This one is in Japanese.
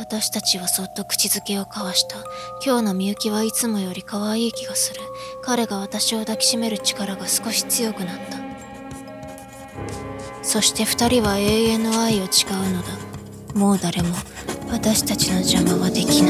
私たちはそっと口づけを交わした。今日のみゆきはいつもより可愛い気がする。彼が私を抱きしめる力が少し強くなった。そして二人は永遠の愛を誓うのだ。もう誰も私たちの邪魔はできない。